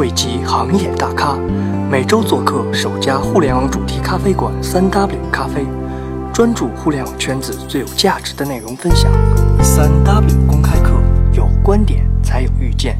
汇集行业大咖每周做客首家互联网主题咖啡馆三 w 咖啡专注互联网圈子最有价值的内容分享。三 w 公开课有观点才有遇见。